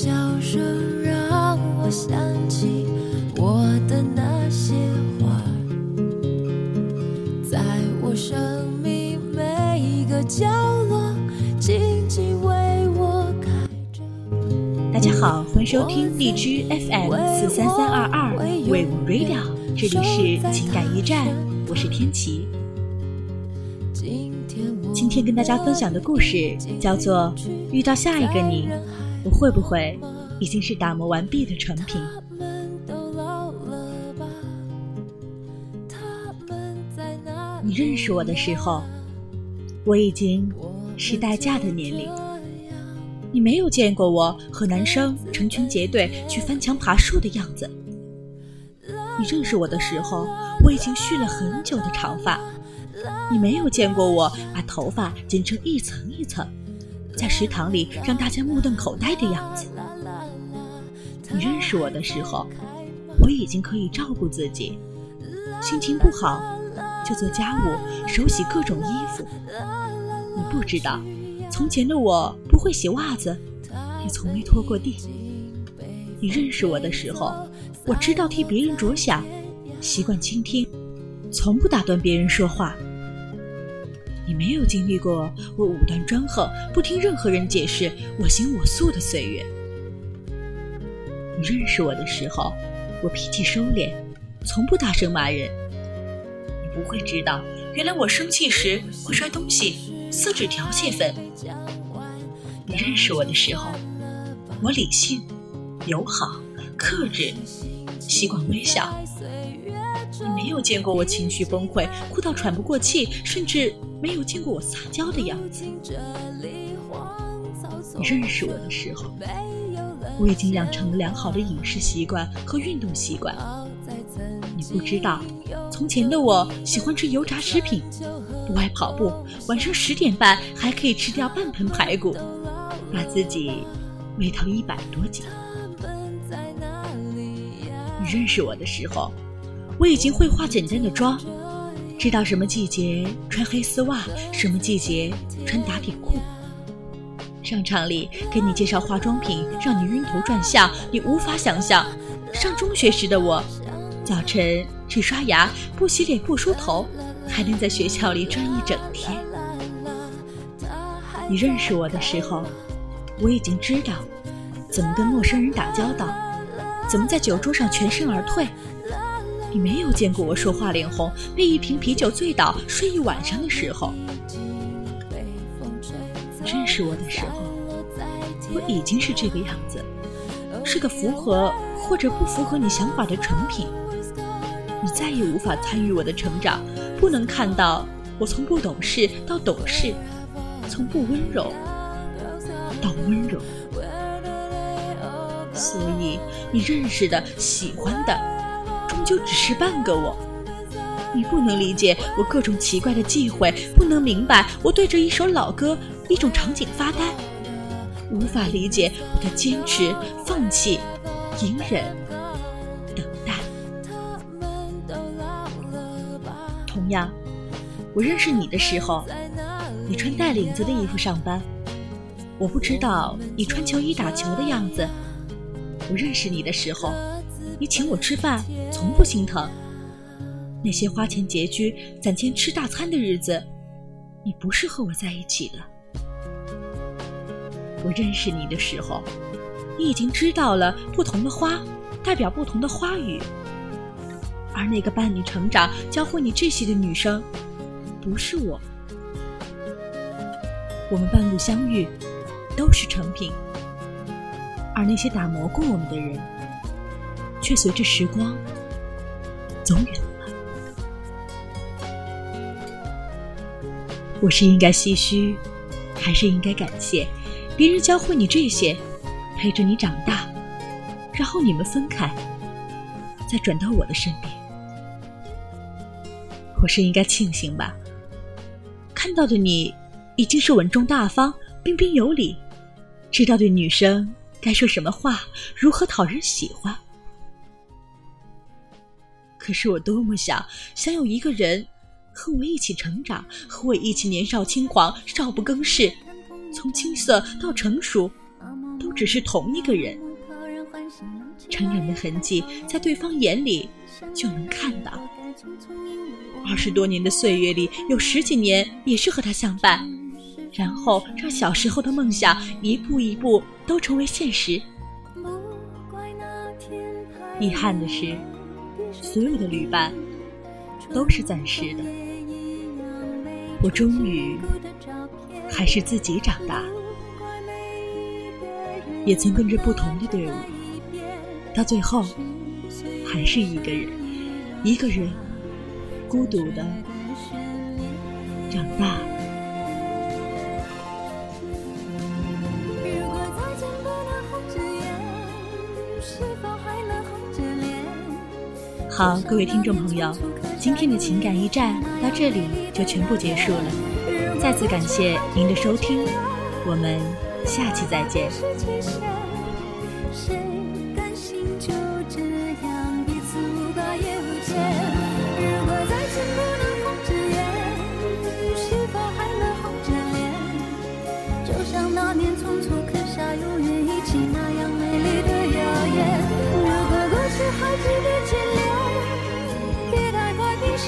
笑声让我想起我的那些花，在我生命每一个角落，静静为我开着。大家好，欢迎收听荔枝 FM 四三三二二 Wave Radio，这里是情感驿站，我是天琪。今天跟大家分享的故事叫做《遇到下一个你》，我会不会已经是打磨完毕的成品？你认识我的时候，我已经是待嫁的年龄。你没有见过我和男生成群结队去翻墙爬树的样子。你认识我的时候，我已经蓄了很久的长发。你没有见过我把头发剪成一层一层，在食堂里让大家目瞪口呆的样子。你认识我的时候，我已经可以照顾自己，心情不好就做家务，手洗各种衣服。你不知道，从前的我不会洗袜子，也从没拖过地。你认识我的时候，我知道替别人着想，习惯倾听，从不打断别人说话。你没有经历过我武断专横、不听任何人解释、我行我素的岁月。你认识我的时候，我脾气收敛，从不大声骂人。你不会知道，原来我生气时会摔东西、撕纸条泄愤。你认识我的时候，我理性、友好、克制，习惯微笑。你没有见过我情绪崩溃、哭到喘不过气，甚至没有见过我撒娇的样子。你认识我的时候，我已经养成了良好的饮食习惯和运动习惯。你不知道，从前的我喜欢吃油炸食品，不爱跑步，晚上十点半还可以吃掉半盆排骨，把自己喂到一百多斤。你认识我的时候。我已经会化简单的妆，知道什么季节穿黑丝袜，什么季节穿打底裤。商场里给你介绍化妆品，让你晕头转向，你无法想象。上中学时的我，早晨只刷牙，不洗脸，不梳头，还能在学校里转一整天。你认识我的时候，我已经知道怎么跟陌生人打交道，怎么在酒桌上全身而退。你没有见过我说话脸红，被一瓶啤酒醉倒睡一晚上的时候。认识我的时候，我已经是这个样子，是个符合或者不符合你想法的成品。你再也无法参与我的成长，不能看到我从不懂事到懂事，从不温柔到温柔。所以，你认识的、喜欢的。就只是半个我，你不能理解我各种奇怪的忌讳，不能明白我对着一首老歌、一种场景发呆，无法理解我的坚持、放弃、隐忍、等待。同样，我认识你的时候，你穿带领子的衣服上班，我不知道你穿球衣打球的样子。我认识你的时候。你请我吃饭，从不心疼。那些花钱拮据、攒钱吃大餐的日子，你不是和我在一起的。我认识你的时候，你已经知道了不同的花代表不同的花语，而那个伴你成长、教会你这些的女生，不是我。我们半路相遇，都是成品，而那些打磨过我们的人。却随着时光走远了。我是应该唏嘘，还是应该感谢别人教会你这些，陪着你长大，然后你们分开，再转到我的身边？我是应该庆幸吧？看到的你已经是稳重大方、彬彬有礼，知道对女生该说什么话，如何讨人喜欢。可是我多么想想有一个人和我一起成长，和我一起年少轻狂、少不更事，从青涩到成熟，都只是同一个人。成人的痕迹在对方眼里就能看到。二十多年的岁月里，有十几年也是和他相伴，然后让小时候的梦想一步一步都成为现实。遗憾的是，所有的旅伴都是暂时的。我终于还是自己长大，也曾跟着不同的队伍，到最后还是一个人，一个人孤独的长大。好，各位听众朋友，今天的情感驿站到这里就全部结束了。再次感谢您的收听，我们下期再见。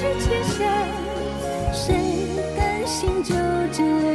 是期限，谁甘心就这样？